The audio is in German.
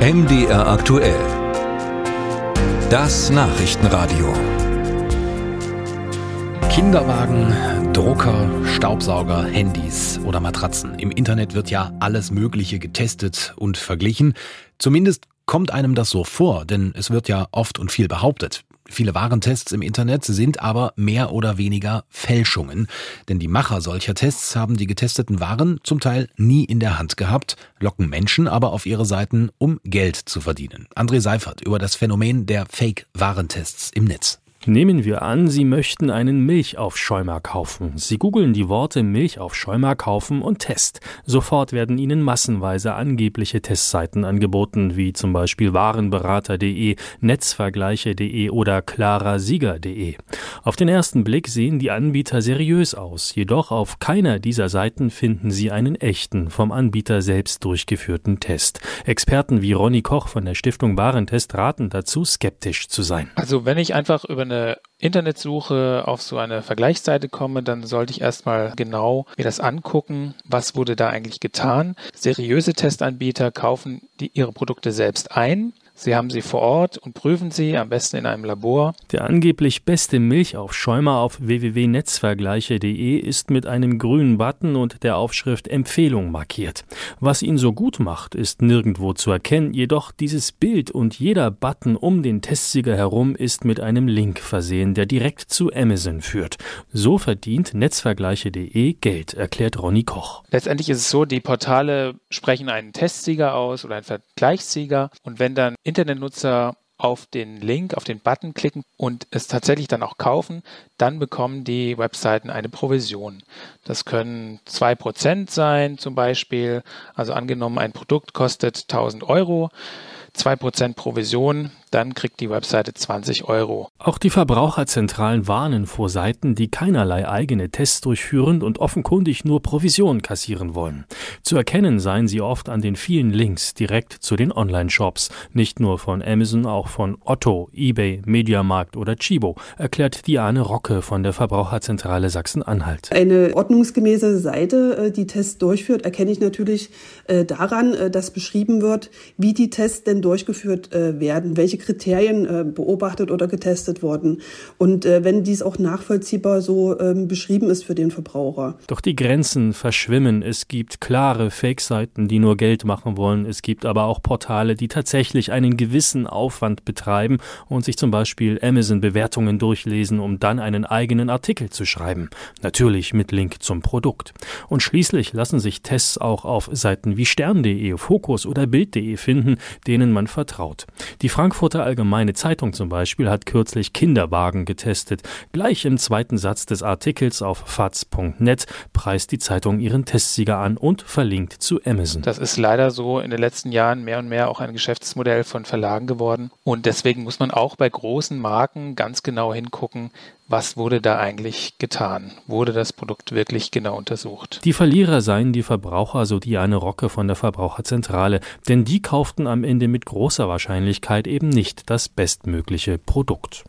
MDR aktuell. Das Nachrichtenradio. Kinderwagen, Drucker, Staubsauger, Handys oder Matratzen. Im Internet wird ja alles Mögliche getestet und verglichen. Zumindest kommt einem das so vor, denn es wird ja oft und viel behauptet. Viele Warentests im Internet sind aber mehr oder weniger Fälschungen, denn die Macher solcher Tests haben die getesteten Waren zum Teil nie in der Hand gehabt, locken Menschen aber auf ihre Seiten, um Geld zu verdienen. André Seifert über das Phänomen der Fake-Warentests im Netz. Nehmen wir an, Sie möchten einen Milchaufschäumer kaufen. Sie googeln die Worte Milchaufschäumer kaufen und Test. Sofort werden Ihnen massenweise angebliche Testseiten angeboten, wie zum Beispiel warenberater.de, netzvergleiche.de oder klarasieger.de. Auf den ersten Blick sehen die Anbieter seriös aus, jedoch auf keiner dieser Seiten finden Sie einen echten, vom Anbieter selbst durchgeführten Test. Experten wie Ronny Koch von der Stiftung Warentest raten dazu, skeptisch zu sein. Also wenn ich einfach über eine Internetsuche auf so eine Vergleichsseite komme, dann sollte ich erstmal genau mir das angucken, was wurde da eigentlich getan. Seriöse Testanbieter kaufen die, ihre Produkte selbst ein, Sie haben sie vor Ort und prüfen sie, am besten in einem Labor. Der angeblich beste Milchaufschäumer auf www.netzvergleiche.de ist mit einem grünen Button und der Aufschrift Empfehlung markiert. Was ihn so gut macht, ist nirgendwo zu erkennen, jedoch dieses Bild und jeder Button um den Testsieger herum ist mit einem Link versehen, der direkt zu Amazon führt. So verdient Netzvergleiche.de Geld, erklärt Ronny Koch. Letztendlich ist es so, die Portale sprechen einen Testsieger aus oder einen Vergleichssieger und wenn dann Internetnutzer auf den Link, auf den Button klicken und es tatsächlich dann auch kaufen, dann bekommen die Webseiten eine Provision. Das können 2% sein zum Beispiel. Also angenommen, ein Produkt kostet 1000 Euro. 2% Provision, dann kriegt die Webseite 20 Euro. Auch die Verbraucherzentralen warnen vor Seiten, die keinerlei eigene Tests durchführen und offenkundig nur Provision kassieren wollen. Zu erkennen seien sie oft an den vielen Links direkt zu den Online-Shops, nicht nur von Amazon, auch von Otto, eBay, Mediamarkt oder Chibo, erklärt Diane Rocke von der Verbraucherzentrale Sachsen-Anhalt. Eine ordnungsgemäße Seite, äh, die Tests durchführt, erkenne ich natürlich äh, daran, äh, dass beschrieben wird, wie die Tests denn durchgeführt werden, welche Kriterien äh, beobachtet oder getestet wurden. Und äh, wenn dies auch nachvollziehbar so ähm, beschrieben ist für den Verbraucher. Doch die Grenzen verschwimmen. Es gibt klare Fake-Seiten, die nur Geld machen wollen. Es gibt aber auch Portale, die tatsächlich einen gewissen Aufwand betreiben und sich zum Beispiel Amazon-Bewertungen durchlesen, um dann einen eigenen Artikel zu schreiben. Natürlich mit Link zum Produkt. Und schließlich lassen sich Tests auch auf Seiten wie stern.de, Fokus oder Bild.de finden, denen man vertraut. Die Frankfurter Frankfurter Allgemeine Zeitung zum Beispiel hat kürzlich Kinderwagen getestet. Gleich im zweiten Satz des Artikels auf faz.net preist die Zeitung ihren Testsieger an und verlinkt zu Amazon. Das ist leider so in den letzten Jahren mehr und mehr auch ein Geschäftsmodell von Verlagen geworden. Und deswegen muss man auch bei großen Marken ganz genau hingucken, was wurde da eigentlich getan? Wurde das Produkt wirklich genau untersucht? Die Verlierer seien die Verbraucher, so Diane Rocke von der Verbraucherzentrale, denn die kauften am Ende mit großer Wahrscheinlichkeit eben nicht das bestmögliche Produkt.